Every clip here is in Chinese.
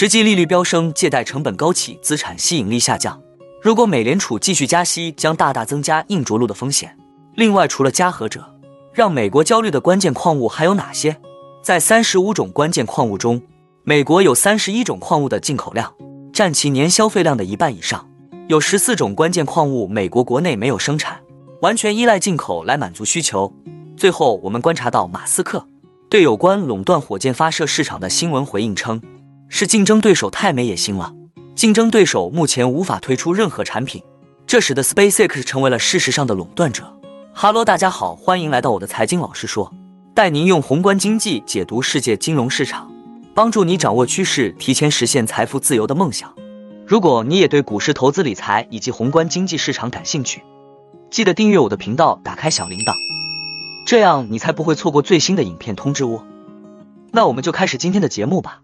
实际利率飙升，借贷成本高企，资产吸引力下降。如果美联储继续加息，将大大增加硬着陆的风险。另外，除了加和者，让美国焦虑的关键矿物还有哪些？在三十五种关键矿物中，美国有三十一种矿物的进口量占其年消费量的一半以上。有十四种关键矿物美国国内没有生产，完全依赖进口来满足需求。最后，我们观察到马斯克对有关垄断火箭发射市场的新闻回应称。是竞争对手太没野心了，竞争对手目前无法推出任何产品，这使得 SpaceX 成为了事实上的垄断者。哈喽，大家好，欢迎来到我的财经老师说，带您用宏观经济解读世界金融市场，帮助你掌握趋势，提前实现财富自由的梦想。如果你也对股市投资理财以及宏观经济市场感兴趣，记得订阅我的频道，打开小铃铛，这样你才不会错过最新的影片通知哦。那我们就开始今天的节目吧。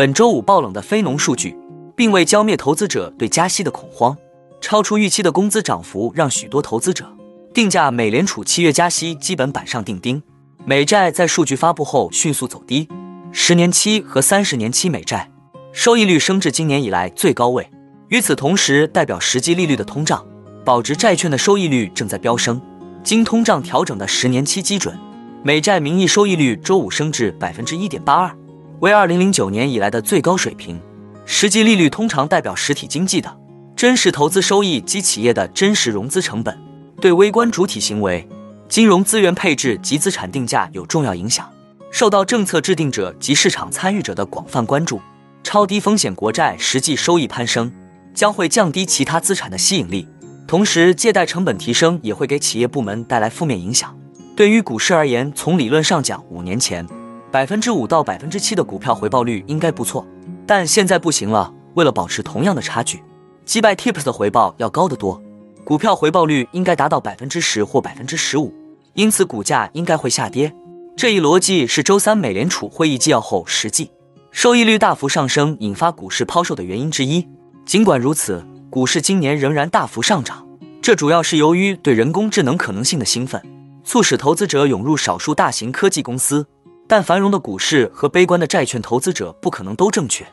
本周五爆冷的非农数据，并未浇灭投资者对加息的恐慌。超出预期的工资涨幅让许多投资者定价美联储七月加息基本板上钉钉。美债在数据发布后迅速走低，十年期和三十年期美债收益率升至今年以来最高位。与此同时，代表实际利率的通胀，保值债券的收益率正在飙升。经通胀调整的十年期基准美债名义收益率周五升至百分之一点八二。为二零零九年以来的最高水平。实际利率通常代表实体经济的真实投资收益及企业的真实融资成本，对微观主体行为、金融资源配置及资产定价有重要影响，受到政策制定者及市场参与者的广泛关注。超低风险国债实际收益攀升，将会降低其他资产的吸引力，同时借贷成本提升也会给企业部门带来负面影响。对于股市而言，从理论上讲，五年前。百分之五到百分之七的股票回报率应该不错，但现在不行了。为了保持同样的差距，击败 Tips 的回报要高得多，股票回报率应该达到百分之十或百分之十五，因此股价应该会下跌。这一逻辑是周三美联储会议纪要后实际收益率大幅上升引发股市抛售的原因之一。尽管如此，股市今年仍然大幅上涨，这主要是由于对人工智能可能性的兴奋，促使投资者涌入少数大型科技公司。但繁荣的股市和悲观的债券投资者不可能都正确。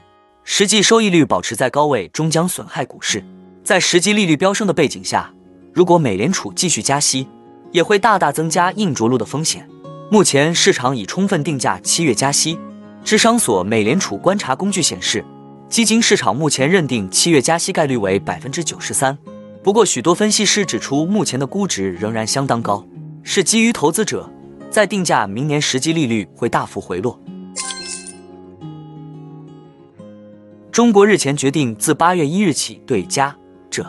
实际收益率保持在高位，终将损害股市。在实际利率飙升的背景下，如果美联储继续加息，也会大大增加硬着陆的风险。目前市场已充分定价七月加息。智商所美联储观察工具显示，基金市场目前认定七月加息概率为百分之九十三。不过，许多分析师指出，目前的估值仍然相当高，是基于投资者。在定价明年实际利率会大幅回落。中国日前决定自八月一日起对加这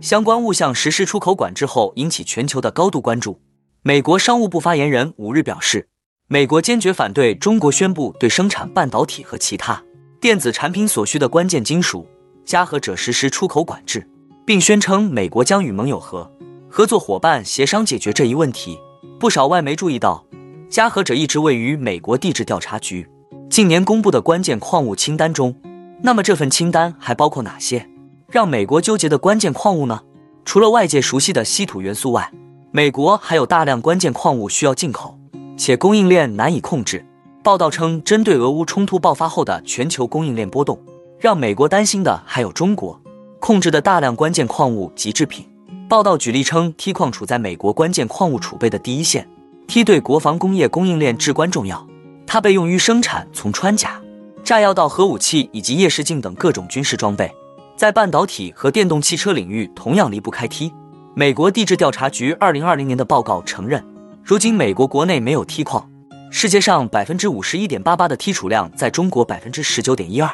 相关物项实施出口管制后，引起全球的高度关注。美国商务部发言人五日表示，美国坚决反对中国宣布对生产半导体和其他电子产品所需的关键金属加和者实施出口管制，并宣称美国将与盟友和合作伙伴协商解决这一问题。不少外媒注意到，加和者一直位于美国地质调查局近年公布的关键矿物清单中。那么这份清单还包括哪些让美国纠结的关键矿物呢？除了外界熟悉的稀土元素外，美国还有大量关键矿物需要进口，且供应链难以控制。报道称，针对俄乌冲突爆发后的全球供应链波动，让美国担心的还有中国控制的大量关键矿物及制品。报道举例称，T 矿处在美国关键矿物储备的第一线，T 对国防工业供应链至关重要，它被用于生产从穿甲、炸药到核武器以及夜视镜等各种军事装备，在半导体和电动汽车领域同样离不开 T。美国地质调查局二零二零年的报告承认，如今美国国内没有 T 矿，世界上百分之五十一点八八的 T 储量在中国百分之十九点一二，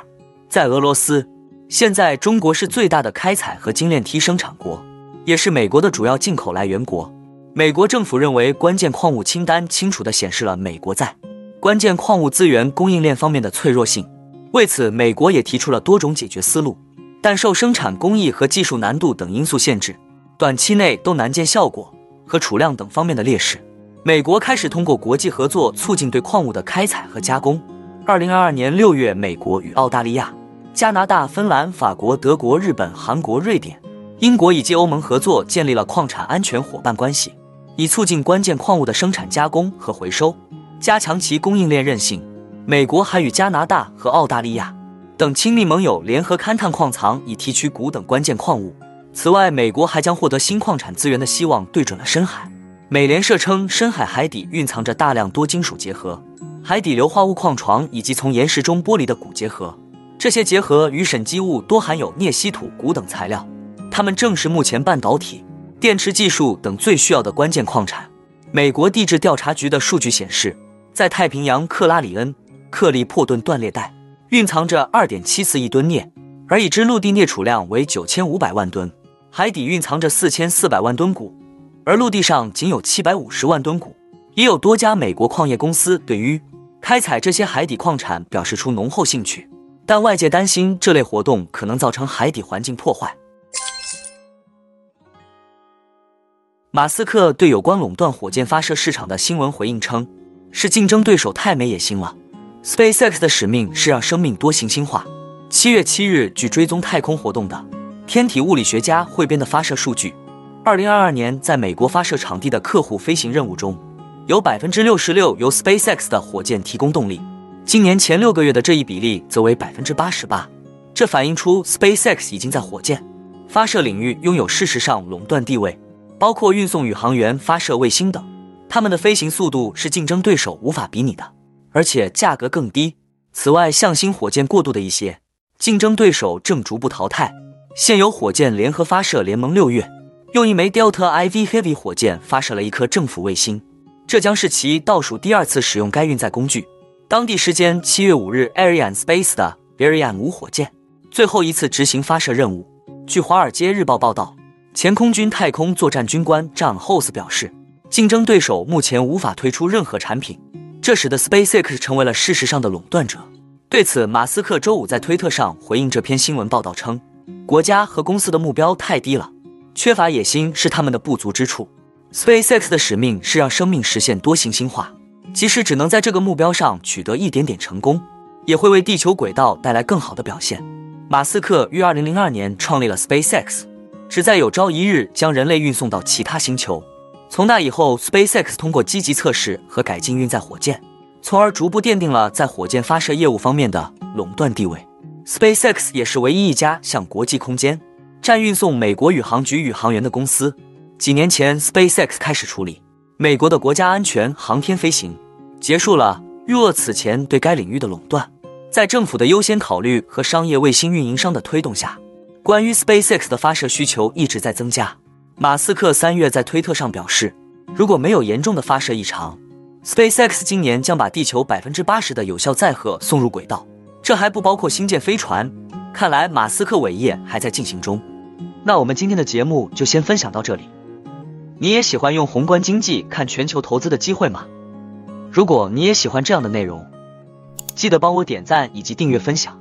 在俄罗斯。现在中国是最大的开采和精炼 T 生产国。也是美国的主要进口来源国。美国政府认为，关键矿物清单清楚地显示了美国在关键矿物资源供应链方面的脆弱性。为此，美国也提出了多种解决思路，但受生产工艺和技术难度等因素限制，短期内都难见效果和储量等方面的劣势。美国开始通过国际合作促进对矿物的开采和加工。二零二二年六月，美国与澳大利亚、加拿大、芬兰、法国、德国、日本、韩国、瑞典。英国已及欧盟合作建立了矿产安全伙伴关系，以促进关键矿物的生产、加工和回收，加强其供应链韧性。美国还与加拿大和澳大利亚等亲密盟友联合勘探矿藏，以提取钴等关键矿物。此外，美国还将获得新矿产资源的希望对准了深海。美联社称，深海海底蕴藏着大量多金属结合、海底硫化物矿床以及从岩石中剥离的钴结合。这些结合与沈积物多含有镍、稀土、钴等材料，它们正是目前半导体、电池技术等最需要的关键矿产。美国地质调查局的数据显示，在太平洋克拉里恩、克利珀顿断裂带蕴藏着2.74亿吨镍，而已知陆地镍储量为9500万吨。海底蕴藏着四千四百万吨钴，而陆地上仅有七百五十万吨钴。也有多家美国矿业公司对于开采这些海底矿产表示出浓厚兴趣，但外界担心这类活动可能造成海底环境破坏。马斯克对有关垄断火箭发射市场的新闻回应称：“是竞争对手太没野心了。SpaceX 的使命是让生命多行星化。”七月七日，据追踪太空活动的。天体物理学家汇编的发射数据，二零二二年在美国发射场地的客户飞行任务中，有百分之六十六由 SpaceX 的火箭提供动力。今年前六个月的这一比例则为百分之八十八。这反映出 SpaceX 已经在火箭发射领域拥有事实上垄断地位，包括运送宇航员、发射卫星等。他们的飞行速度是竞争对手无法比拟的，而且价格更低。此外，向心火箭过渡的一些竞争对手正逐步淘汰。现有火箭联合发射联盟六月用一枚 Delta IV Heavy 火箭发射了一颗政府卫星，这将是其倒数第二次使用该运载工具。当地时间七月五日，Arianespace 的 Ariane 五火箭最后一次执行发射任务。据《华尔街日报》报道，前空军太空作战军官 John House 表示，竞争对手目前无法推出任何产品，这使得 SpaceX 成为了事实上的垄断者。对此，马斯克周五在推特上回应这篇新闻报道称。国家和公司的目标太低了，缺乏野心是他们的不足之处。SpaceX 的使命是让生命实现多行星化，即使只能在这个目标上取得一点点成功，也会为地球轨道带来更好的表现。马斯克于2002年创立了 SpaceX，旨在有朝一日将人类运送到其他星球。从那以后，SpaceX 通过积极测试和改进运载火箭，从而逐步奠定了在火箭发射业务方面的垄断地位。SpaceX 也是唯一一家向国际空间站运送美国宇航局宇航员的公司。几年前，SpaceX 开始处理美国的国家安全航天飞行，结束了日俄此前对该领域的垄断。在政府的优先考虑和商业卫星运营商的推动下，关于 SpaceX 的发射需求一直在增加。马斯克三月在推特上表示，如果没有严重的发射异常，SpaceX 今年将把地球百分之八十的有效载荷送入轨道。这还不包括星舰飞船，看来马斯克伟业还在进行中。那我们今天的节目就先分享到这里。你也喜欢用宏观经济看全球投资的机会吗？如果你也喜欢这样的内容，记得帮我点赞以及订阅分享